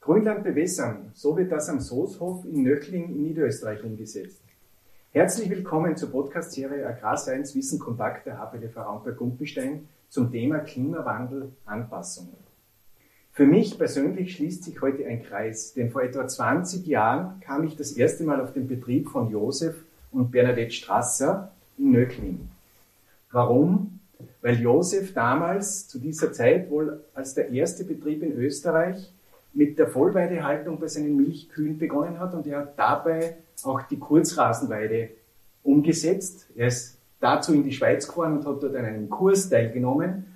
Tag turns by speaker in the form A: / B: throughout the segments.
A: Grünland bewässern, so wird das am Soßhof in Nöchling in Niederösterreich umgesetzt. Herzlich willkommen zur Podcast-Serie Agrarscience Wissen Kompakt der HPLV Raumberg-Gumpenstein zum Thema Klimawandel Anpassungen. Für mich persönlich schließt sich heute ein Kreis, denn vor etwa 20 Jahren kam ich das erste Mal auf den Betrieb von Josef und Bernadette Strasser in Nöckling. Warum? Weil Josef damals zu dieser Zeit wohl als der erste Betrieb in Österreich mit der Vollweidehaltung bei seinen Milchkühen begonnen hat und er hat dabei auch die Kurzrasenweide umgesetzt. Er ist dazu in die Schweiz gefahren und hat dort an einem Kurs teilgenommen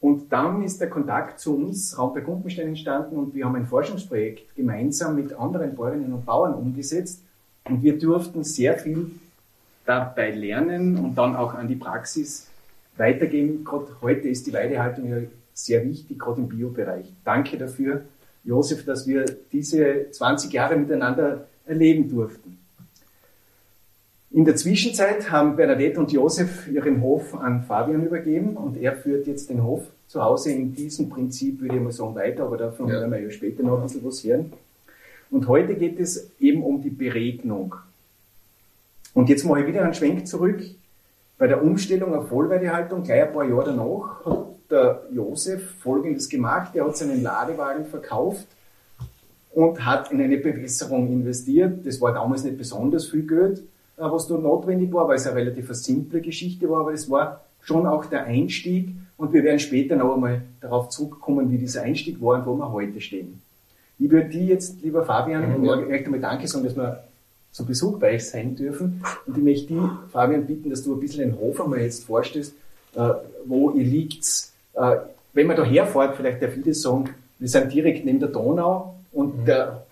A: und dann ist der Kontakt zu uns, Raum bei Gumpenstein, entstanden und wir haben ein Forschungsprojekt gemeinsam mit anderen Bäuerinnen und Bauern umgesetzt und wir durften sehr viel dabei lernen und dann auch an die Praxis weitergeben. Gerade heute ist die Weidehaltung ja sehr wichtig, gerade im Biobereich. Danke dafür, Josef, dass wir diese 20 Jahre miteinander erleben durften. In der Zwischenzeit haben Bernadette und Josef ihren Hof an Fabian übergeben und er führt jetzt den Hof zu Hause in diesem Prinzip, würde ich mal sagen, weiter, aber davon ja. werden wir ja später noch ein bisschen was hören. Und heute geht es eben um die Beregnung. Und jetzt mache ich wieder einen Schwenk zurück. Bei der Umstellung auf Vollweidehaltung, gleich ein paar Jahre danach, hat der Josef Folgendes gemacht. Er hat seinen Ladewagen verkauft und hat in eine Bewässerung investiert. Das war damals nicht besonders viel Geld was da notwendig war, weil es eine relativ simple Geschichte war, aber es war schon auch der Einstieg und wir werden später noch einmal darauf zurückkommen, wie dieser Einstieg war und wo wir heute stehen. Ich würde dir jetzt, lieber Fabian, mhm. möchte einmal Danke sagen, dass wir zu Besuch bei euch sein dürfen. Und ich möchte dich, Fabian, bitten, dass du ein bisschen den Hof einmal jetzt vorstellst, äh, wo ihr liegt. Äh, wenn man da herfährt, vielleicht ich das sagen, wir sind direkt neben der Donau und mhm. der,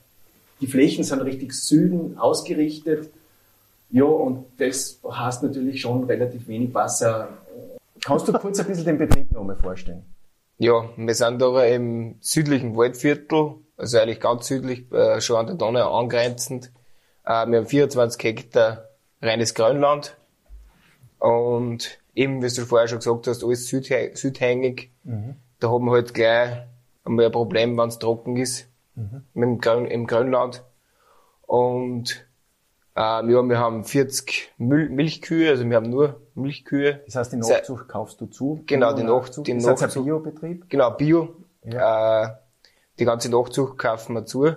A: die Flächen sind richtig Süden ausgerichtet ja, und das heißt natürlich schon relativ wenig Wasser. Kannst du kurz ein bisschen den Betrieb noch mal vorstellen?
B: Ja, wir sind da im südlichen Waldviertel, also eigentlich ganz südlich, äh, schon an der Donau angrenzend. Äh, wir haben 24 Hektar reines Grünland und eben, wie du vorher schon gesagt hast, alles südhängig. Mhm. Da haben wir halt gleich einmal ein Problem, wenn es trocken ist, mhm. im, Grün, im Grünland. Und ähm, ja, wir haben 40 Mil Milchkühe, also wir haben nur Milchkühe.
A: Das heißt, die Nachzucht kaufst du zu?
B: Genau, die Nachzucht. Die
A: Nachzucht. Ist das ein Biobetrieb?
B: Genau, Bio. Ja. Äh, die ganze Nachzucht kaufen wir zu.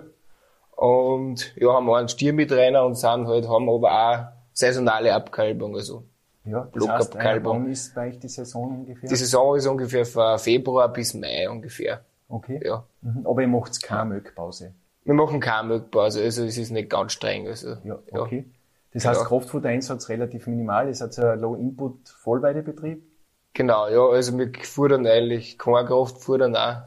B: Und ja, haben wir einen Stier mit rein und sind halt, haben aber auch saisonale Abkalbung, also
A: ja, das heißt, wann ist bei euch die Saison ungefähr?
B: Die Saison ist ungefähr von Februar bis Mai ungefähr.
A: Okay. Ja. Mhm. Aber ihr macht keine Milchpause?
B: Wir machen keine Milchpause, also es ist nicht ganz streng. Also,
A: ja, okay. Ja. Das heißt, ja. Kraftfuttereinsatz relativ minimal, es hat ein Low-Input-Vollweidebetrieb?
B: Genau, ja, also wir fuhren eigentlich kein Kraftfutter, nein.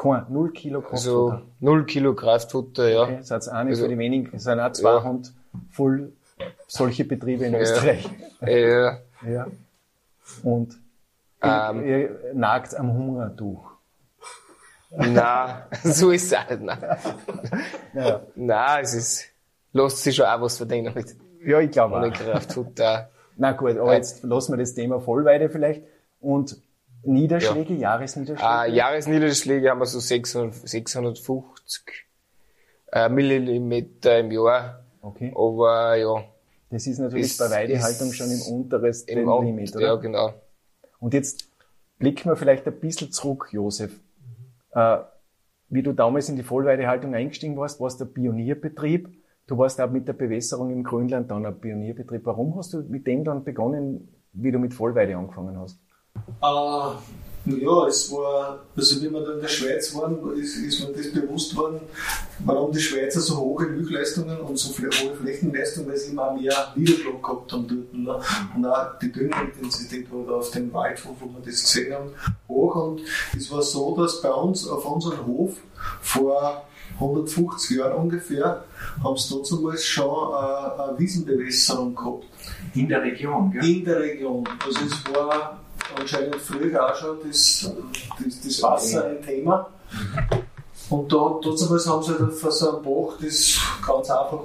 A: Kein, null Kilo Kraftfutter?
B: Also, null Kilo Kraftfutter, ja. Okay,
A: das auch nicht also, für die wenigen, es sind auch zwei ja. Hand voll solche Betriebe in
B: ja.
A: Österreich.
B: Ja.
A: ja. Und ähm, ihr, nagt am Hungertuch.
B: Nein, so ist es auch nicht. Nein. Ja. Nein, es ist, lässt sich schon auch was verdienen mit.
A: Ja, ich glaube
B: auch. Kraftfutter.
A: Na gut, aber jetzt lassen wir das Thema Vollweide vielleicht. Und Niederschläge, ja. Jahresniederschläge?
B: Ah, Jahresniederschläge haben wir so 600, 650 äh, Millimeter im Jahr.
A: Okay.
B: Aber ja.
A: Das ist natürlich ist, bei Weidehaltung schon im untersten
B: im
A: Limit, oder?
B: Ja, genau.
A: Und jetzt blicken wir vielleicht ein bisschen zurück, Josef. Äh, wie du damals in die Vollweidehaltung eingestiegen warst, warst der Pionierbetrieb. Du warst auch mit der Bewässerung im Grünland dann ein Pionierbetrieb. Warum hast du mit dem dann begonnen, wie du mit Vollweide angefangen hast?
C: Uh, ja, es war, also wie wir da in der Schweiz waren, ist, ist mir das bewusst worden, warum die Schweizer so hohe Milchleistungen und so hohe Flächenleistungen, weil sie immer mehr Niederschlag gehabt haben dort. Ne? Und auch die Düngerintensität war auf dem Waldhof, wo wir das gesehen haben, hoch. Und es war so, dass bei uns auf unserem Hof vor 150 Jahren ungefähr, haben sie damals schon eine, eine Wiesenbewässerung gehabt.
A: In der Region, gell?
C: In der Region. Also es war anscheinend früher auch schon das, das, das Wasser ein Thema. Und da, damals haben sie halt für so einen Bach das ganz einfach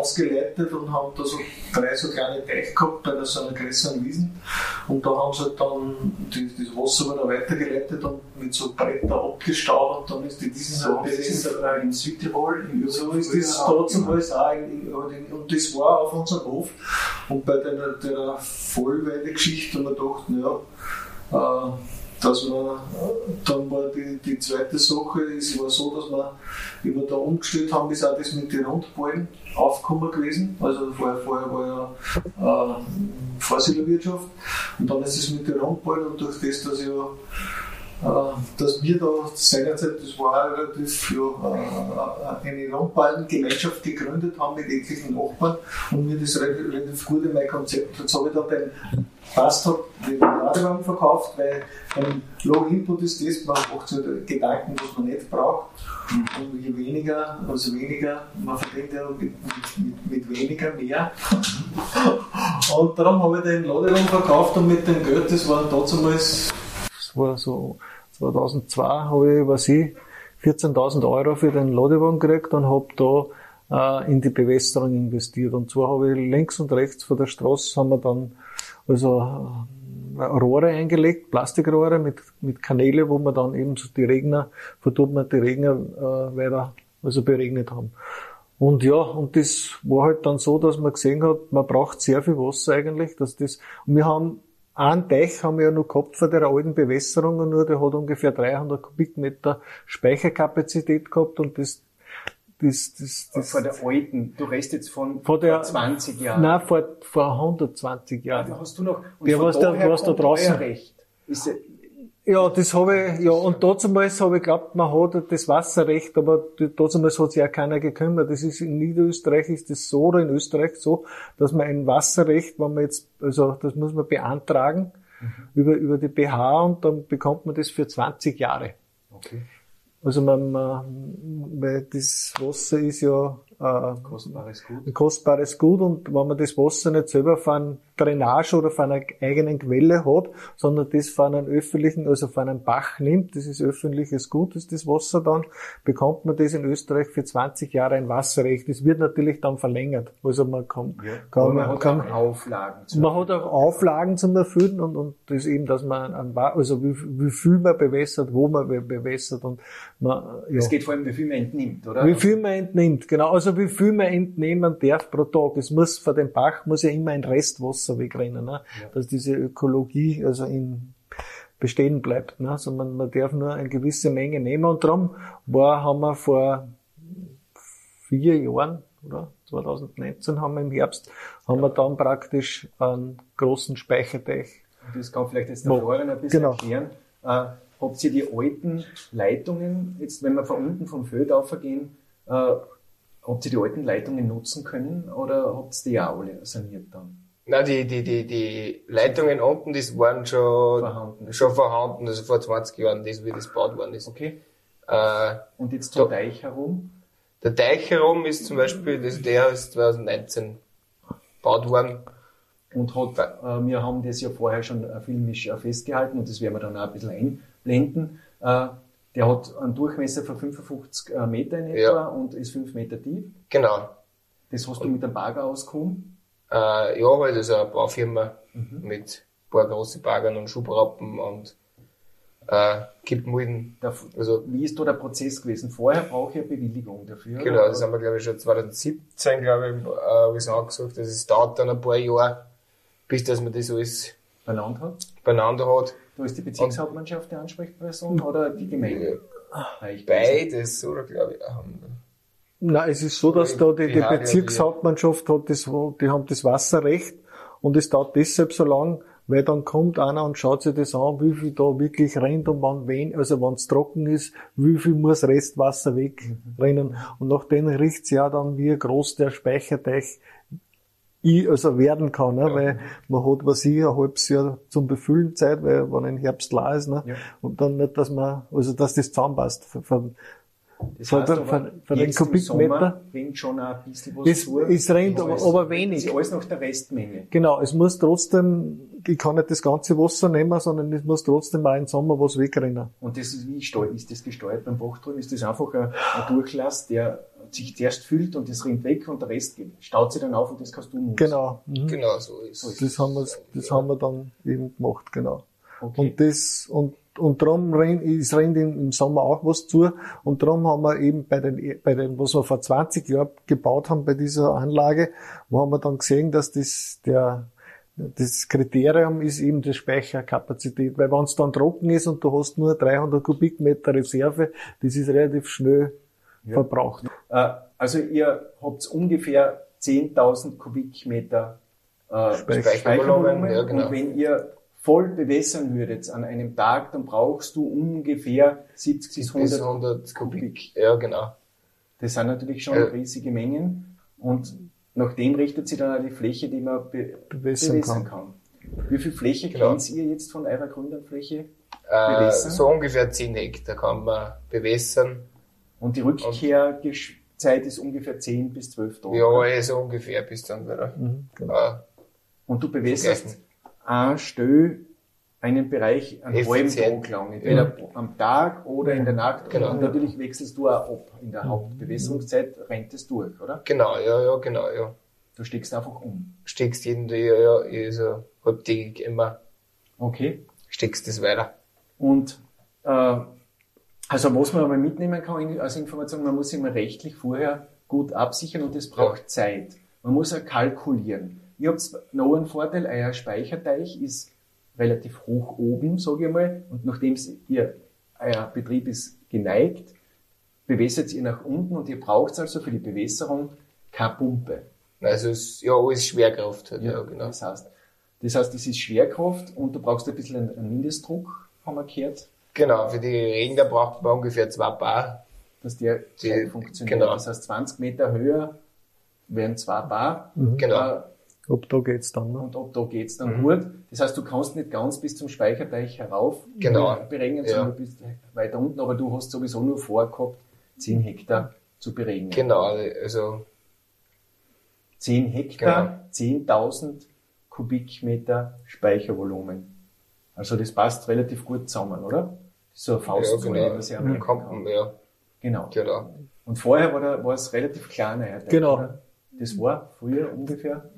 D: ausgeleitet und haben da so drei so kleine Teich gehabt bei so einer größeren Wiesen. Und da haben sie halt dann die, das Wasser wieder weitergeleitet und mit so Bretter abgestaut und dann ist die Wiesen
A: So, das ist in Südtirol, in
D: so ist das trotzdem alles auch in, in, in, und das war auf unserem Hof. Und bei der, der Vollweide-Geschichte haben wir gedacht, naja, äh, dass man, dann war die, die zweite Sache, es war so, dass wir, wir da umgestellt haben, ist auch das mit den Rundballen aufgekommen gewesen. Also vorher, vorher war ja äh, Vorsiedlerwirtschaft und dann ist es mit den Rundballen und durch das, dass ja äh, dass wir da seinerzeit, das war relativ ja, äh, eine Rundballengemeinschaft gegründet haben mit etlichen Nachbarn und mir das relativ, gut in mein Konzept. Jetzt habe ich da den Fast hat den Ladewagen verkauft, weil ein Low Input ist das, man macht halt Gedanken, was man nicht braucht. Und je weniger, also weniger, man verdient ja mit, mit, mit weniger mehr. Und darum habe ich den Ladewagen verkauft und mit dem Geld, das waren damals, das war so 2002, habe ich, was ich, 14.000 Euro für den Ladewagen gekriegt und habe da äh, in die Bewässerung investiert. Und zwar habe ich links und rechts von der Straße haben wir dann also äh, Rohre eingelegt, Plastikrohre mit, mit Kanäle, wo man dann eben so die Regner, verdammt man die Regner äh, weiter also beregnet haben. Und ja, und das war halt dann so, dass man gesehen hat, man braucht sehr viel Wasser eigentlich, dass das, und wir haben einen Teich haben wir ja noch gehabt von der alten Bewässerung und nur, der hat ungefähr 300 Kubikmeter Speicherkapazität gehabt und das das, das, das,
A: Vor der alten, du redest jetzt von
D: Vor der-
A: vor 20 Jahren.
D: nein, vor, vor 120
A: Ja,
D: Jahren.
A: da hast du noch. Und
D: Der, was da- was da draußen-
A: Recht. Ist, ja-
D: Ja, das habe ich, ja, und damals habe ich geglaubt, man hat das Wasserrecht, aber damals hat sich auch keiner gekümmert. Das ist in Niederösterreich ist das so oder in Österreich so, dass man ein Wasserrecht, wenn man jetzt, also das muss man beantragen über, über die BH und dann bekommt man das für 20 Jahre.
A: okay.
D: Also man, man weil das Wasser ist ja äh,
A: Kostbares Gut.
D: ein kostbares Gut und wenn man das Wasser nicht selber von Drainage oder von einer eigenen Quelle hat, sondern das von einem öffentlichen, also von einem Bach nimmt, das ist öffentliches Gut, ist das Wasser dann, bekommt man das in Österreich für 20 Jahre ein Wasserrecht. Das wird natürlich dann verlängert. Also man kann,
A: Ja.
D: kann, man,
A: man hat
D: kann,
A: auch Auflagen. zu
D: man hat auch Auflagen zum Erfüllen und, und das eben, dass man Wa- also wie, wie viel man bewässert, wo man be- bewässert und man, ja.
A: Es geht vor allem, wie viel man entnimmt, oder?
D: Wie viel man entnimmt, genau. Also wie viel man entnehmen darf pro Tag. Es muss von dem Bach muss ja immer ein Restwasser wegrennen, ne? dass diese Ökologie also in bestehen bleibt. Ne? Also man, man darf nur eine gewisse Menge nehmen und darum war, haben wir vor vier Jahren, oder? 2019 haben wir im Herbst, haben wir dann praktisch einen großen Speicherteich.
A: Das kann vielleicht jetzt der Florian ein bisschen
D: genau.
A: erklären. Äh, habt ihr die alten Leitungen, jetzt wenn wir von unten vom Feld aufgehen, äh, habt ihr die alten Leitungen nutzen können oder habt ihr die auch alle saniert dann?
B: Nein, die, die, die, die Leitungen unten, das waren schon
A: Vorhanden.
B: schon vorhanden, also vor 20 Jahren, das, wie das gebaut worden ist.
A: Okay.
B: Äh,
A: Und jetzt zum Teich herum?
B: der Teich herum ist zum Beispiel, das, der ist 2019 gebaut worden.
A: Und hat, äh, wir haben das ja vorher schon äh, filmisch äh, festgehalten und das werden wir dann auch ein bisschen einblenden. Äh, der hat einen Durchmesser von 55 äh, Meter in etwa
B: Ja.
A: und ist 5 Meter tief.
B: Genau.
A: Das hast du mit dem Bagger ausgekommen.
B: Äh, ja, halt, also eine Baufirma mit ein paar große Bagern und Schubrappen und äh, Kippmulden.
A: Der,
B: Also,
A: wie ist da der Prozess gewesen? Vorher brauche ich eine Bewilligung dafür.
B: genau, das haben wir, glaube ich, schon 2017, glaube ich, äh, habe ich angesucht. Also, es dauert dann ein paar Jahre, bis dass man das alles
A: benannt hat.
B: beieinander hat.
A: Da ist die Bezirkshauptmannschaft die Ansprechperson oder die Gemeinde? Nicht.
B: Beides, oder, glaube ich,
D: Nein, es ist so, dass da die, die
B: Ja, ja,
D: Bezirkshauptmannschaft hat das, die haben das Wasserrecht und es dauert deshalb so lang, weil dann kommt einer und schaut sich das an, wie viel da wirklich rennt und wann wen, also wenn es trocken ist, wie viel muss Restwasser wegrennen. Und nach dem riecht ja dann, wie groß der Speicherteich also werden kann, ne? weil man hat, was ich, ein halbes Jahr zum Befüllen Zeit, weil wenn ein Herbst la ist, ne?
A: Ja.
D: und dann nicht, dass man, also dass das zusammenpasst. Von,
A: Das
D: von
A: heißt
D: der-
A: aber,
D: von- von den Kubikmeter-
A: Sommer rennt schon ein bisschen was
D: Es,
A: zu.
D: es rennt aber,
A: ist
D: aber
A: alles- Das
D: wenig.
A: ist alles nach der Restmenge.
D: Genau, es muss trotzdem, ich kann nicht das ganze Wasser nehmen, sondern es muss trotzdem auch im Sommer was wegrennen.
A: Und das ist, wie steu- ist das gesteuert beim Bach drüben? Ist das einfach ein, ein Durchlass, der sich zuerst füllt und das rinnt weg und der Rest staut sich dann auf und das kannst du nutzen.
D: Genau. Mhm.
B: Genau, so ist es.
D: Das haben wir, das haben wir dann eben gemacht, genau.
A: Okay.
D: Und das, und, und darum rennt, es rennt im im Sommer auch was zu. Und darum haben wir eben bei den, bei den, was wir vor 20 Jahren gebaut haben bei dieser Anlage, wo haben wir dann gesehen, dass das, der, das Kriterium ist eben die Speicherkapazität. Weil wenn es dann trocken ist und du hast nur 300 Kubikmeter Reserve, das ist relativ schnell verbraucht.
A: Äh, also ihr habt ungefähr 10.000 Kubikmeter äh,
B: Speichervolumen,
A: Speichervolumen.
B: ja, genau.
A: Und wenn ihr voll bewässern würdet an einem Tag, dann brauchst du ungefähr 70 bis
B: Bis
A: 100.
B: 100 Kubik. Ja, genau.
A: Das sind natürlich schon
B: Ja.
A: riesige Mengen. Und nach dem richtet sich dann auch die Fläche, die man be
D: Bewässern
A: bewässern kann. Wie viel Fläche
B: Genau.
A: kennt ihr jetzt von eurer Gründerfläche?
B: Äh,
A: Bewässern?
B: so ungefähr 10 Hektar kann man bewässern.
A: Und die Rückkehrzeit ist ungefähr 10 bis 12 Tage.
B: Ja, so ungefähr bis dann wieder.
D: Mhm, genau.
B: Äh,
A: Und du bewässerst
B: Vergessen.
A: Ein Stell einen Bereich einen halben. Tag lang, entweder am Tag oder in der Nacht.
B: Genau.
A: Und natürlich wechselst du auch ab. In der Hauptbewässerungszeit rennt es durch, oder?
B: genau, ja, ja, genau, ja.
A: Du steckst einfach um.
B: Steckst jeden Tag, ja, ja, eh so halbtägig immer,
A: Okay.
B: steckst das weiter.
A: Und äh, also was man aber mitnehmen kann als Information, man muss immer rechtlich vorher gut absichern und das braucht
B: Ja.
A: Zeit. Man muss auch kalkulieren. Ihr habt noch einen Vorteil, euer Speicherteich ist relativ hoch oben, sage ich mal, und nachdem ihr, euer Betrieb ist geneigt, bewässert ihr nach unten und ihr braucht also für die Bewässerung keine Pumpe.
B: Also es, ja, alles Schwerkraft halt, ja, genau.
A: Das heißt, das heißt, es ist Schwerkraft und du brauchst ein bisschen einen, Mindestdruck, haben wir gehört.
B: Genau, für die Regner braucht man ungefähr zwei Bar.
A: dass der
B: Die-
A: funktioniert.
B: genau.
A: Das heißt, 20 Meter höher wären zwei Bar.
B: Genau.
D: Ob da geht's dann, ne?
A: und ab da geht's dann
B: Mhm.
A: gut. Das heißt, du kannst nicht ganz bis zum Speicherteich herauf
B: Genau.
A: beregnen,
B: Ja.
A: sondern du bist weiter unten, aber du hast sowieso nur vorgehabt, 10 Hektar zu beregnen.
B: Genau, also
A: 10
B: Genau.
A: Hektar, 10.000 Kubikmeter Speichervolumen. Also das passt relativ gut zusammen, oder? So eine
B: ja,
A: Faustzahl, die
B: genau,
A: man sich merken
B: kommt,
A: kann.
B: ja,
A: Genau.
B: genau.
A: Und vorher war, der, war es relativ kleiner.
D: Genau.
A: oder? Das war früher ungefähr.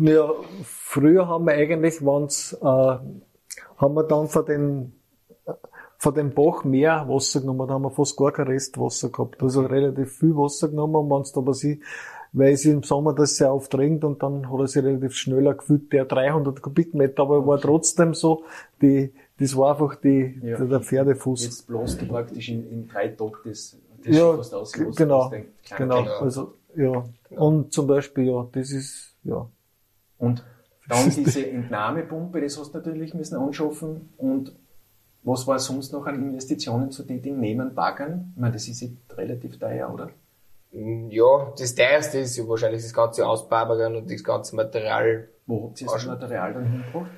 D: Ja, früher haben wir eigentlich, wenn's, äh, haben wir dann von den, von dem Bach mehr Wasser genommen, da haben wir fast gar kein Restwasser gehabt. Also relativ viel Wasser genommen und wenn's da was ich, weil es im Sommer das sehr oft regnet und dann hat er sich relativ schneller gefühlt, der 300 Kubikmeter, aber war trotzdem so, die, das war einfach die,
A: Ja.
D: der, der Pferdefuß.
A: Jetzt bloß du praktisch in, in drei Tagen das, das
D: ja,
A: fast aus.
D: genau, genau,
B: Genau.
D: also, ja. Und zum Beispiel, ja, das ist, ja.
A: Und dann diese Entnahmepumpe, das hast du natürlich müssen anschaffen. Und was war sonst noch an Investitionen zu tätigen neben Baggern? Ich meine, das ist jetzt relativ teuer, oder?
B: Mm, Ja, das teuerste ist ja wahrscheinlich das ganze Ausbarbern und das ganze Material.
A: Wo habt ihr das Material dann hingebracht?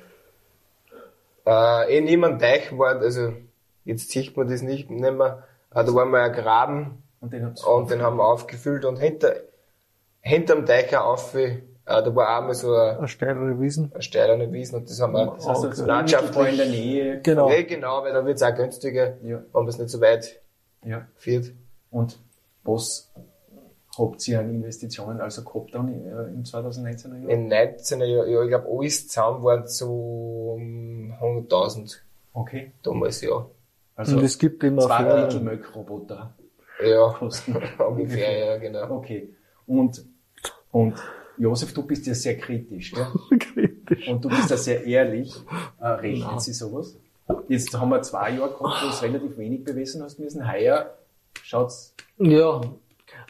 B: Äh, eh niemand Teich war, also jetzt sieht man das nicht, nicht mehr. Äh, da war mal ein Graben
A: Und den
B: und den haben wir aufgefüllt und hinter, hinterm Teich auch auf, äh, da war einmal so ein,
D: Eine steilere Wiesen.
B: ein steilerne Wiesen und das haben wir
A: das heißt, also
B: landschaftlich-
A: unmittelbar in der Nähe.
D: Genau.
B: Ja, genau, weil da wird's auch günstiger,
A: Ja.
B: wenn man es nicht so weit
A: Ja.
B: führt.
A: Und was habt ihr an Investitionen also gehabt dann äh, im 2019er Jahr?
B: In 19 Jahren, ja, ich glaube, alles zusammen waren so um 100.000
A: Okay.
B: damals, ja.
A: Also
D: und es gibt immer
A: zwei Mittelmöck-Roboter
B: Ja, ungefähr, ja, genau.
A: Okay. Und, und Josef, du bist ja sehr kritisch, gell?
D: kritisch.
A: Und du bist ja sehr ehrlich. Äh, rechnet sie sowas? Jetzt haben wir zwei Jahre gehabt, wo du es relativ wenig bewiesen hast müssen. Heuer schaut's
D: Ja,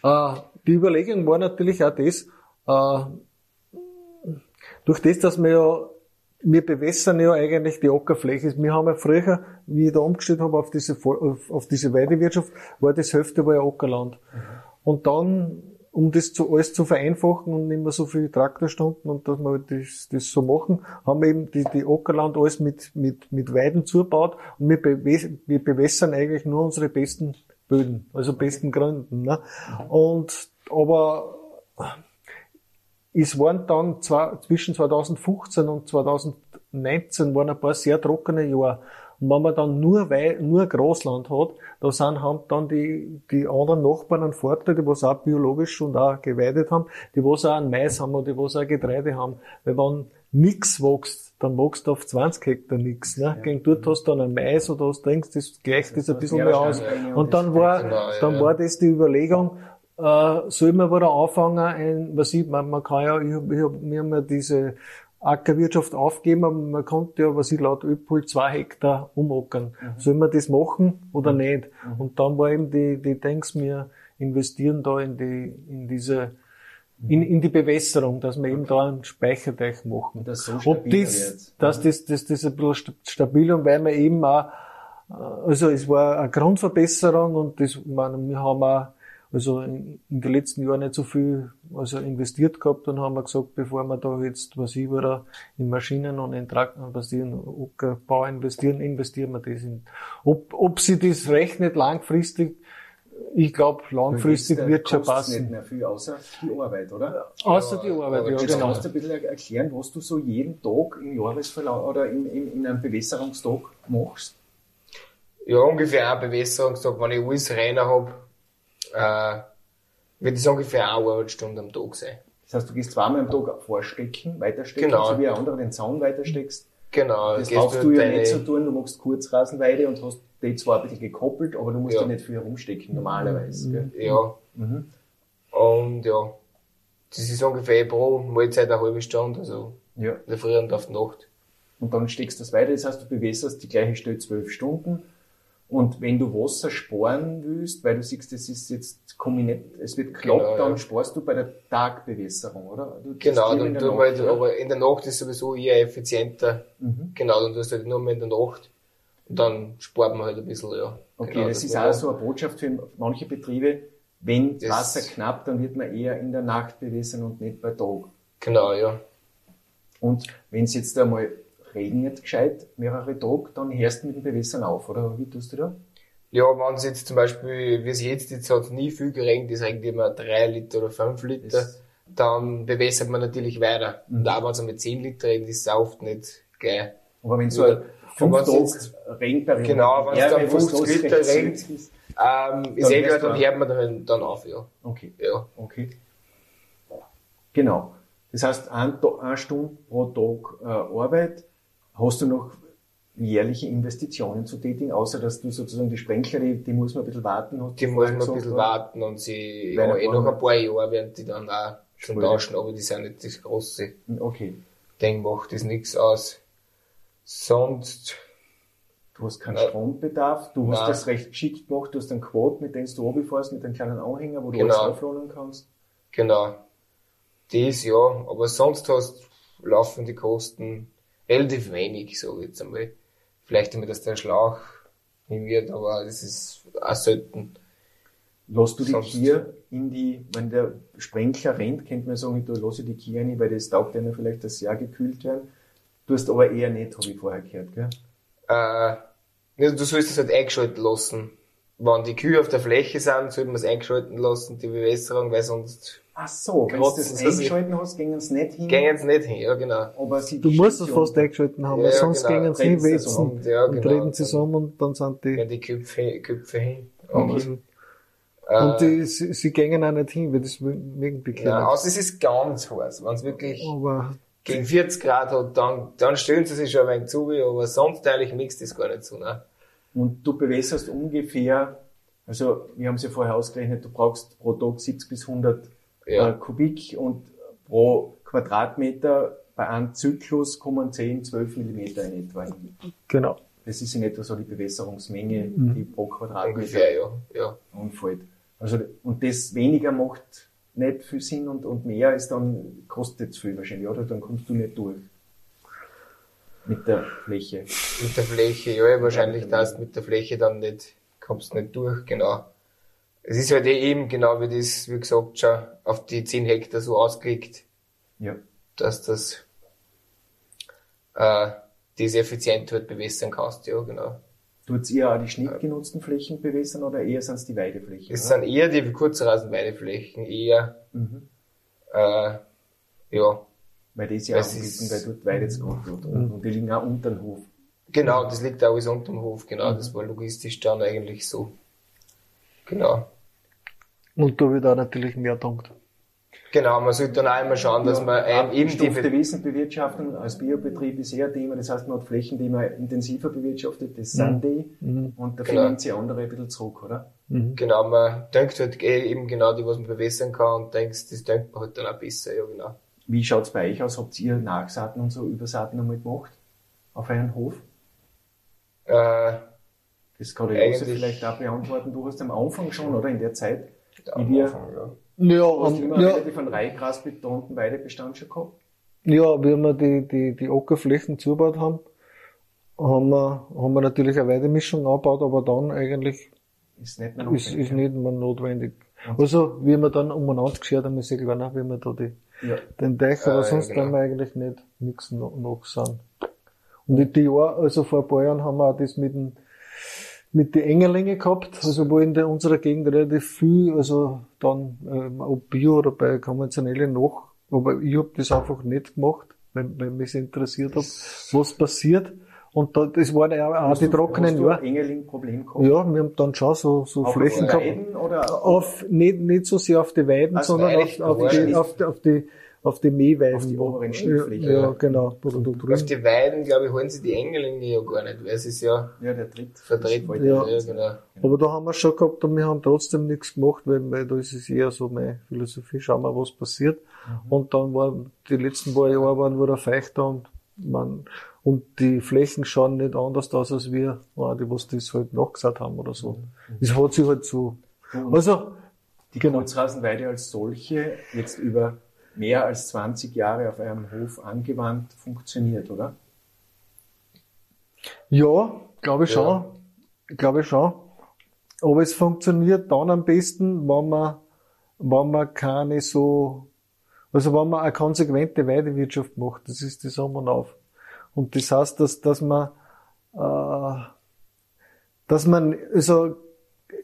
D: äh, die Überlegung war natürlich auch das, äh, durch das, dass wir ja, wir bewässern ja eigentlich die Ackerfläche. Wir haben ja früher, wie ich da umgestellt habe auf diese, auf, auf diese Weidewirtschaft, war das Hälfte war ja Ackerland. Und dann, um das zu, alles zu vereinfachen und nicht mehr so viele Traktorstunden und dass wir das, das so machen, haben wir eben die, die Ackerland alles mit, mit, mit Weiden zugebaut und wir, bewe wir bewässern eigentlich nur unsere besten Böden, also besten Gründen. Ne? Und, aber es waren dann zwei, zwischen 2015 und 2019 waren ein paar sehr trockene Jahre. Und wenn man dann nur, Wei nur Großland hat, da sind, haben dann die, die anderen Nachbarn einen Vorteil, die was auch biologisch und auch geweidet haben, die was auch einen Mais haben oder die was auch Getreide haben. Weil wenn nix wächst, dann wächst auf 20 Hektar nix. Ne? Ja. Gegen dort hast du dann ein Mais oder was denkst, das gleicht das, das ein bisschen mehr aus. Und dann war, dann war das die Überlegung, äh, soll man wieder anfangen, ein, was sieht man, man kann ja, ich ich wir haben ja diese Ackerwirtschaft aufgeben, aber man konnte ja, was ich laut Öpol, zwei Hektar umackern. Mhm. Soll man das machen oder mhm. nicht? Mhm. Und dann war eben die, die Denks, wir investieren da in die, in diese, in, in die Bewässerung, dass wir eben da einen Speicherteich machen.
A: Das so
D: Ob das, dass mhm. das, das, das ein bisschen stabil und weil wir eben auch, äh, also es war eine Grundverbesserung und das, meine, wir haben auch also in, in den letzten Jahren nicht so viel also investiert gehabt und haben wir gesagt, bevor wir da jetzt was über in Maschinen und in Traktoren passieren, Bau investieren, investieren wir das in. Ob, ob sie das rechnet langfristig, ich glaube, langfristig wird schon passen.
A: nicht mehr viel, außer die Arbeit, oder?
D: Außer die Arbeit, ja,
A: Jetzt genau. kannst du ein bisschen erklären, was du so jeden Tag im Jahresverlauf oder in, in, in einem Bewässerungstag machst?
B: Ja, ungefähr ein Bewässerungstag, wenn ich alles reiner habe, äh, wird das ungefähr eine Arbeitsstunde am Tag sein.
A: Das heißt, du gehst zweimal am Tag vorstecken, weiterstecken, genau. so wie ein anderer den Zaun weitersteckst.
B: Genau.
A: Das brauchst du ja nicht so tun, du machst Kurzrasenweide und hast die zwar ein bisschen gekoppelt, aber du musst ja, ja nicht viel herumstecken, normalerweise. Gell?
B: Ja. Mhm. Und ja, das ist ungefähr pro Mahlzeit eine halbe Stunde, also ja. in der Früh und auf die Nacht.
A: Und dann steckst du das weiter, das heißt, du bewässerst die gleiche Stelle zwölf Stunden und wenn du Wasser sparen willst, weil du siehst, das ist jetzt, nicht, es wird knapp, genau, dann ja. sparst du bei der Tagbewässerung, oder?
B: Genau, dann du halt, aber in der Nacht ist sowieso eher effizienter. Mhm. Genau, dann tust du halt nur mehr in der Nacht. Und dann spart man halt ein bisschen, ja.
A: Okay, genau, das, das ist auch so eine Botschaft für manche Betriebe. Wenn das Wasser knapp, dann wird man eher in der Nacht bewässern und nicht bei Tag.
B: Genau, ja.
A: Und wenn es jetzt einmal regnet gescheit mehrere Tage, dann hörst du mit dem Bewässern auf, oder wie tust du da?
B: Ja, wenn es jetzt zum Beispiel, wie es jetzt, jetzt hat nie viel geregnet, es regnet immer drei Liter oder fünf Liter, das dann bewässert man natürlich weiter. Mhm. Und auch wenn es mit zehn Liter regnet, ist es oft nicht geil.
A: Aber wenn so fünf Tage Regenperiode
B: Genau, wenn es dann 50 Liter regnet, ähm, ist eh klar, dann hört man dann, dann auf, ja.
A: Okay.
B: Ja.
A: Okay. Genau. Das heißt, ein, eine Stunde pro Tag äh, Arbeit, Hast du noch jährliche Investitionen zu tätigen, außer dass du sozusagen die Sprenkler, die, die muss man ein bisschen warten?
B: Die muss man ein bisschen warten und sie, ja, eh noch ein paar Jahre werden die dann auch schon tauschen, aber die sind nicht das große.
A: Okay.
B: Ding macht das nichts aus. Sonst,
A: Du hast keinen Strombedarf, du hast Nein. das recht geschickt gemacht, du hast einen Quad, mit dem du runterfährst, mit einem kleinen Anhänger, wo du genau. alles aufladen kannst.
B: Genau. Das ja, aber sonst hast laufende Kosten, relativ wenig, so jetzt einmal. Vielleicht damit, dass der Schlauch hin wird, aber das ist auch selten.
A: Lass du die Kier in die, wenn der Sprenkler rennt, könnte man sagen, du lasse die Kier rein, weil das taugt einer vielleicht das Jahr gekühlt werden. Du hast aber eher nicht, habe ich vorher gehört, gell?
B: Äh, du sollst es halt eingeschalten lassen. Wenn die Kühe auf der Fläche sind, sollte man es eingeschalten lassen, die Bewässerung, weil sonst
A: Ach so, wenn du das eingeschalten hast, gingen es nicht hin.
B: Gingen es nicht hin, ja genau.
D: Aber sie du musst es fast eingeschalten haben, ja, weil sonst genau. gingen sie hin, wetzen ja, genau. und reden sie zusammen und dann sind die...
B: Gehen die Köpfe, Köpfe hin.
D: Äh, und die, sie, sie gingen auch nicht hin, weil das wegen die
B: Kinder. Ja, außer es ist ganz heiß, wenn es wirklich aber gegen 40 Grad hat, dann, dann stellen sie sich schon ein wenig zu, aber sonst eigentlich mixt das gar nicht so, ne?
A: Und du bewässerst ungefähr, also wir haben es ja vorher ausgerechnet, du brauchst pro Tag 70 bis 100 ja. äh, Kubik und pro Quadratmeter bei einem Zyklus kommen 10, 12 Millimeter in etwa hin.
D: Genau.
A: Das ist in etwa so die Bewässerungsmenge, mhm. die pro Quadratmeter
B: Ungefähr, ja. Ja.
A: anfällt. Also, und das weniger macht nicht viel Sinn und, und mehr ist dann, kostet zu viel wahrscheinlich, oder? Dann kommst du nicht durch. Mit der Fläche.
B: Mit der Fläche, ja, wahrscheinlich, dass mit der Fläche dann nicht, kommst nicht durch, genau. Es ist halt eh eben genau wie das, wie gesagt, schon auf die 10 Hektar so ausgelegt.
A: Ja.
B: Dass das, äh, diese effizient halt bewässern kannst, ja, genau.
A: Tut's ihr auch die schnittgenutzten Flächen bewässern oder eher sind es die Weideflächen?
B: Es oder? sind eher die Kurzrasenweideflächen, eher, mhm. äh, ja.
A: Weil das ja auch anbieten, weil dort weidet es gut und, und die liegen auch unter dem Hof.
B: Genau, das liegt alles unterm Hof, genau. Das war logistisch dann eigentlich so. Genau.
D: Und da wird auch natürlich mehr gedankt.
B: Genau, man sollte dann auch immer schauen, dass man ähm, eben die,
A: Wiesenbewirtschaftung als Biobetrieb ist eher ein Thema, das heißt, man hat Flächen, die man intensiver bewirtschaftet, das sind die, und da
B: Genau.
A: sie andere ein bisschen zurück, oder?
B: genau, man denkt halt eh eben genau die, was man bewässern kann und denkt, das denkt man halt dann auch besser, ja genau.
A: Wie schaut's bei euch aus? Habt ihr Nachsaaten und so Übersaaten einmal gemacht? Auf euren Hof?
B: Äh,
A: Das kann der Josef vielleicht auch beantworten. Du hast am Anfang schon, oder in der Zeit,
B: am
A: wie wir,
B: Anfang, ja.
D: Ja,
A: du hast
D: ähm,
A: immer
D: ja,
A: relativ einen Reihgras betonten Weidebestand schon gehabt?
D: ja, wie wir die, die, die Ackerflächen zugebaut haben, haben wir, haben wir natürlich eine Weidemischung angebaut, aber dann eigentlich
A: Ist nicht mehr
D: ist,
A: notwendig.
D: ist nicht mehr notwendig. Also, wie wir dann umeinander geschert haben, ist ja klar, wie wir da die,
A: ja.
D: den Teich, aber
B: ja,
D: sonst
B: genau.
D: haben wir eigentlich nicht, nichts noch, noch. Und die, die Jahr, also vor ein paar Jahren haben wir auch das mit den, mit den Engerlinge gehabt, also wo in der, unserer Gegend relativ viel, also dann, ähm, ob Bio oder bei konventionelle noch, aber ich hab das einfach nicht gemacht, weil, weil mich interessiert hat, was passiert. Und da, das waren ja auch die trockenen Jahre.
A: gehabt?
D: Ja, wir haben dann schon so, so
A: Auf
D: Flächen gehabt.
A: Weiden oder
D: Auf, nicht, nicht so sehr auf die Weiden,
A: Also
D: sondern auf, auf, die, auf, die, auf die, auf die Mähweiden.
A: Auf die oberen
D: ja,
A: Schnittflächen.
D: ja, genau. Du da
B: Auf die Weiden, glaube ich, holen sie die Engelinge ja gar nicht, weil sie es ja
A: ja, der Tritt
B: vertreten.
A: das
D: Ja.
B: ja, genau.
D: Aber da haben wir schon gehabt und wir haben trotzdem nichts gemacht, weil, weil da ist es eher so meine Philosophie, schauen wir, was passiert. Und dann waren die letzten paar Jahre waren wieder feuchter und man, und die Flächen schauen nicht anders aus als wir, die was das halt nachgesagt haben oder so. Das hat sich halt so.
A: Und
D: Also,
A: die
D: Genau.
A: Kurzrasenweide als solche jetzt über mehr als 20 Jahre auf eurem Hof angewandt funktioniert, oder?
D: Ja, glaube ich
B: Ja.
D: schon. Glaube ich schon. Aber es funktioniert dann am besten, wenn man, wenn man keine so, also wenn man eine konsequente Weidewirtschaft macht. Das ist die Sommer auf. Und das heißt, dass, dass man, äh, dass man, also,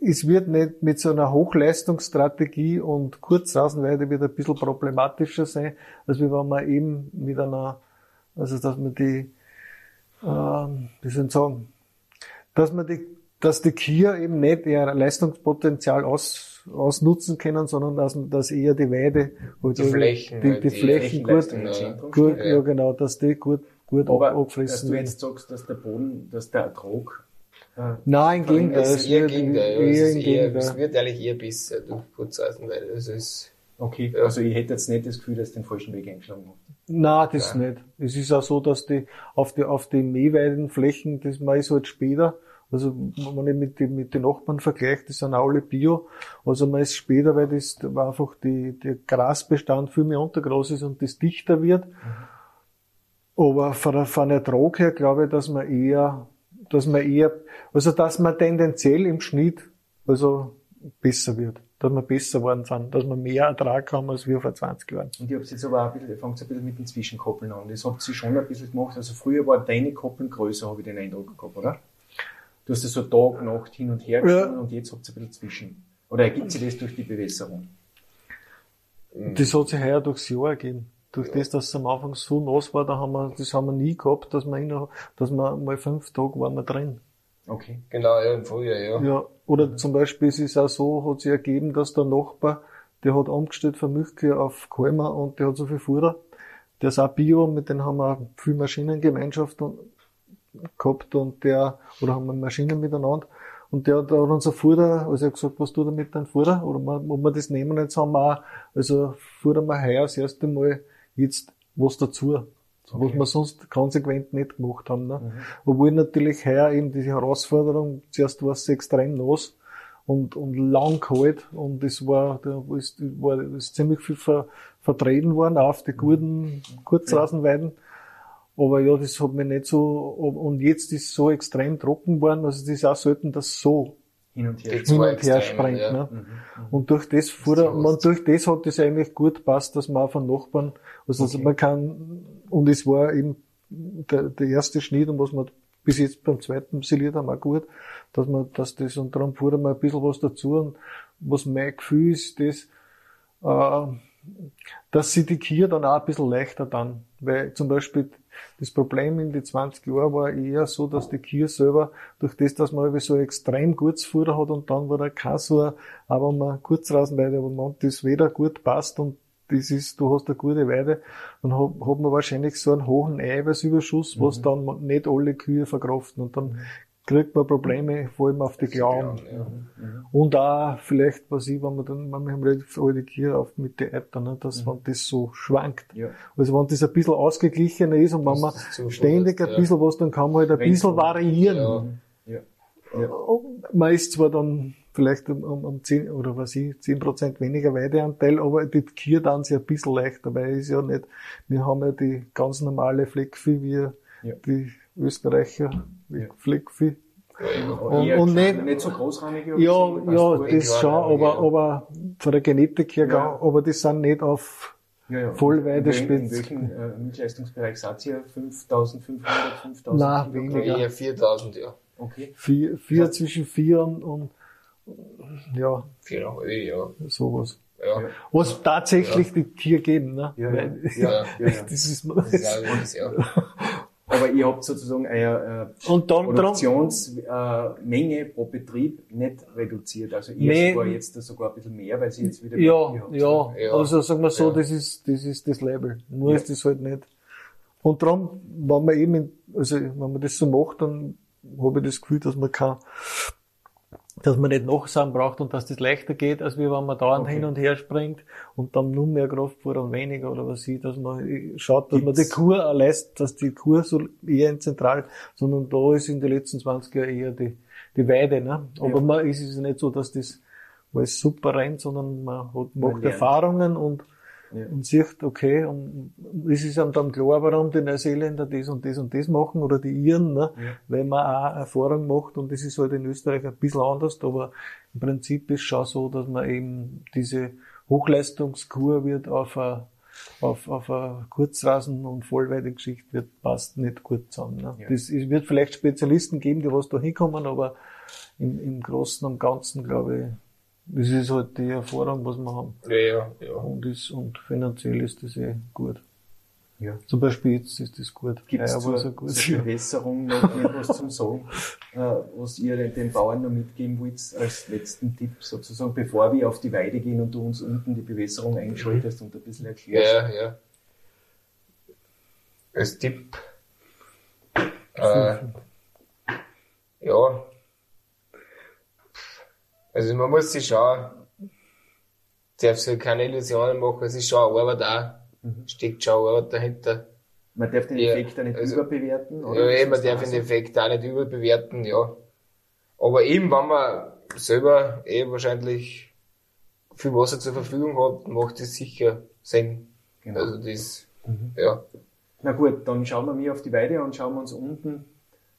D: es wird nicht mit so einer Hochleistungsstrategie und Kurzrasenweide wird ein bisschen problematischer sein, als wenn man eben mit einer, also dass man die, ähm, wie soll ich sagen, dass man die, dass die Kia eben nicht ihr Leistungspotenzial aus, ausnutzen können, sondern dass, dass eher die Weide, halt
B: Die Flächen,
D: die, die
B: die
D: Flächen gut, gut,
A: steht.
D: ja genau, dass die gut, gut
A: Aber dass
D: abgefressen
A: du
D: werden.
A: jetzt sagst, dass der Boden, dass der Ertrag äh,
D: Nein, im Gegenteil.
B: Es ist eher
D: wird
B: Gegenteil, ja.
D: eher
B: Es, ist
D: im
B: eher, es
D: Gegenteil.
B: wird eigentlich eher besser durch Kurzeisenweide. Also es
A: okay,
B: Ja.
A: also ich hätte jetzt nicht das Gefühl, dass du den falschen Weg eingeschlagen hast.
D: Nein, das
B: Ja.
D: nicht. Es ist auch so, dass die auf die auf die Mähweidenflächen, das man ist halt später. Also wenn ich mit den mit den Nachbarn vergleiche, die sind auch alle Bio. Also man ist später, weil das weil einfach die, der Grasbestand viel mehr untergroß ist und das dichter wird. Aber von, der- von der Ertrag her glaube ich, dass man eher, dass man eher, also dass man tendenziell im Schnitt also besser wird, dass wir besser worden sind, dass wir mehr Ertrag haben als wir vor 20 Jahren.
A: Und ich habe jetzt aber auch ein bisschen, fangt ein bisschen mit den Zwischenkoppeln an. Das habt ihr schon ein bisschen gemacht. Also früher war deine Koppeln größer, habe ich den Eindruck gehabt, oder? Du hast das so Tag, Nacht hin und her
D: Ja.
A: geschoben und jetzt habt ihr ein bisschen zwischen. Oder ergibt sich das durch die Bewässerung?
D: Das hat sich heuer durchs Jahr ergeben. Durch das, dass es am Anfang so nass war, da haben wir, das haben wir nie gehabt, dass wir, innerhalb, dass wir mal fünf Tage waren wir drin.
A: Okay.
B: genau, ja, im Frühjahr, ja.
D: Ja. Oder zum Beispiel es ist auch so, hat sich ergeben, dass der Nachbar, der hat umgestellt von Milchkühe auf Kalmer und der hat so viel Futter. Der ist auch Bio, mit dem haben wir viel Maschinengemeinschaft und, gehabt und der, oder haben wir Maschinen miteinander. Und der hat auch unser Futter, also er hat gesagt, was tut er mit deinem Futter? Oder man, ob wir das nehmen, jetzt haben wir auch, also futtern wir heuer das erste Mal jetzt was dazu. Was
A: Okay.
D: wir sonst konsequent nicht gemacht haben. Ne? Obwohl natürlich heuer eben diese Herausforderung, zuerst war es extrem nass und, und lang kalt und es war, da ist, war ist ziemlich viel ver, vertreten worden auf die guten Kurzrasenweiden. Aber ja, das hat mir nicht so, und jetzt ist es so extrem trocken worden, also das ist auch selten, dass so
A: Hin und her.
D: Hin und her springt.
B: ja.
D: Ne?
A: Mhm.
D: Und durch das,
B: so
D: man, durch das hat das eigentlich gut gepasst, dass man auch von Nachbarn, also
A: Okay.
D: man kann, und es war eben der, der erste Schnitt und was man bis jetzt beim zweiten siliert haben auch gut, dass man, dass das, und darum fuhr man ein bisschen was dazu und was mein Gefühl ist, das, äh, dass sie die Kühe dann auch ein bisschen leichter dann. Weil zum Beispiel das Problem in den 20 Jahren war eher so, dass die Kühe selber, durch das, dass man so extrem gutes Futter hat und dann war der Kassur, aber man kurz Rasenweide, aber man das weder gut passt und das ist, du hast eine gute Weide, dann hat, hat man wahrscheinlich so einen hohen Eiweißüberschuss, mhm. was dann nicht alle Kühe verkraften und dann mhm kriegt man Probleme, vor allem auf die Klauen. Ja. Mhm. Und auch vielleicht, was ich, wenn man dann, man haben relativ alte Kühe auf mit den Eiter, ne, dass mhm. wenn das so schwankt. Ja. Also wenn das ein bisschen ausgeglichener ist und wenn man ständig ein bisschen was, dann kann man halt ein Wenn's bisschen variieren. Ja. Ja. Man ist zwar dann vielleicht um, um 10 oder was ich, 10 Prozent weniger Weideanteil, aber die Kühe dann sie ein bisschen leichter, weil es ja nicht, wir haben ja die ganz normale Fleckvieh wie ja. die Österreicher, ja. Fleckvieh.
A: Und, und nicht, nicht so großrahmig.
D: Ja, ja, das schon, aber, aber von der Genetik her, ja. aber die sind nicht auf ja, ja. Vollweide
A: In, in welchem äh, Milchleistungsbereich seid ihr? 5500, 5000?
D: Nein, weniger.
B: Eher 4000, ja.
D: Okay. Vier, vier ja. zwischen vier und, und ja.
B: Viereinhalb, ja.
D: Sowas. Ja. Was tatsächlich die Tier geben, ne?
A: Ja, ja. ja, ja, Das ist, das ist ja. Aber ihr habt sozusagen eure äh, und dann, Produktionsmenge äh, pro Betrieb nicht reduziert. Also ihr nee, sogar jetzt sogar ein bisschen mehr, weil sie jetzt wieder
D: ja, ja, ja. Also sagen wir so, ja. das ist das ist das Label. Nur ja. ist das halt nicht. Und darum, wenn man eben, also wenn man das so macht, dann habe ich das Gefühl, dass man kann dass man nicht Nachsamen braucht und dass das leichter geht, als wie wenn man dauernd okay. hin und her springt und dann nur mehr Kraftfutter und weniger oder was ich, dass man schaut, dass Gibt's? man die Kur lässt, dass die Kur so eher in zentral, sondern da ist in den letzten 20 Jahren eher die, die Weide, ne? Aber ja. man ist es nicht so, dass das alles super rennt, sondern man hat, macht Erfahrungen und ja. und sieht, okay, und es ist einem dann klar, warum die Neuseeländer das und das und das machen oder die Iren, ne? Ja. weil man auch Erfahrung macht und das ist halt in Österreich ein bisschen anders, aber im Prinzip ist es schon so, dass man eben diese Hochleistungskur wird auf eine, auf, auf eine Kurzrasen- und Vollweidegeschichte wird, passt nicht gut zusammen. Ne? Ja. Das, es wird vielleicht Spezialisten geben, die was da hinkommen, aber im, im Großen und Ganzen, glaube ich, das ist halt die Erfahrung, was wir haben.
B: Ja, ja, ja.
D: Und, ist, und finanziell ist das eh gut. Ja. Zum Beispiel jetzt ist das gut.
A: Gibt es zur, so gut. zur Bewässerung noch etwas zum Sagen, äh, was ihr den Bauern noch mitgeben wollt als letzten Tipp sozusagen, bevor wir auf die Weide gehen und du uns unten die Bewässerung einschaltest und ein bisschen erklärst?
B: Ja, ja. Als Tipp, äh, ja, also man muss sich schon, darf sich keine Illusionen machen, es ist schon Arbeit auch, mhm. steckt schon Arbeit dahinter.
A: Man darf den Effekt ja, auch nicht also, überbewerten,
B: oder? Ja, man darf den Effekt auch nicht überbewerten, ja. Aber eben, wenn man selber eh wahrscheinlich viel Wasser zur Verfügung hat, macht es sicher Sinn. Genau. Also das, mhm. ja.
A: Na gut, dann schauen wir mir auf die Weide und schauen wir uns unten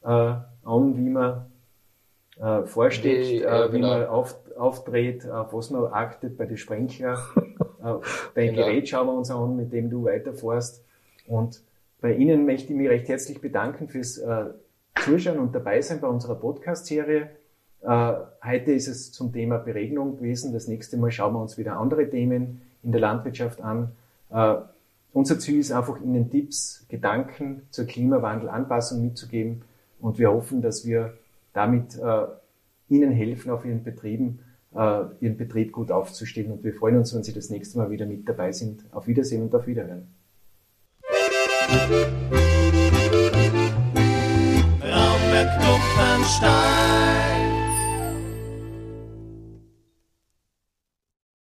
A: äh, an, wie man äh, vorsteht, die, äh, wie genau. man auf, auftritt, auf was man achtet bei den Sprenkler. äh, dein genau. Gerät schauen wir uns an, mit dem du weiterfährst. Und bei Ihnen möchte ich mich recht herzlich bedanken fürs äh, Zuschauen und dabei sein bei unserer Podcast-Serie. Äh, heute ist es zum Thema Beregnung gewesen. Das nächste Mal schauen wir uns wieder andere Themen in der Landwirtschaft an. Äh, unser Ziel ist einfach, Ihnen Tipps, Gedanken zur Klimawandelanpassung mitzugeben. Und wir hoffen, dass wir damit äh, Ihnen helfen, auf Ihren Betrieben, äh, Ihren Betrieb gut aufzustellen. Und wir freuen uns, wenn Sie das nächste Mal wieder mit dabei sind. Auf Wiedersehen und auf Wiederhören. Raumberg Klumpenstein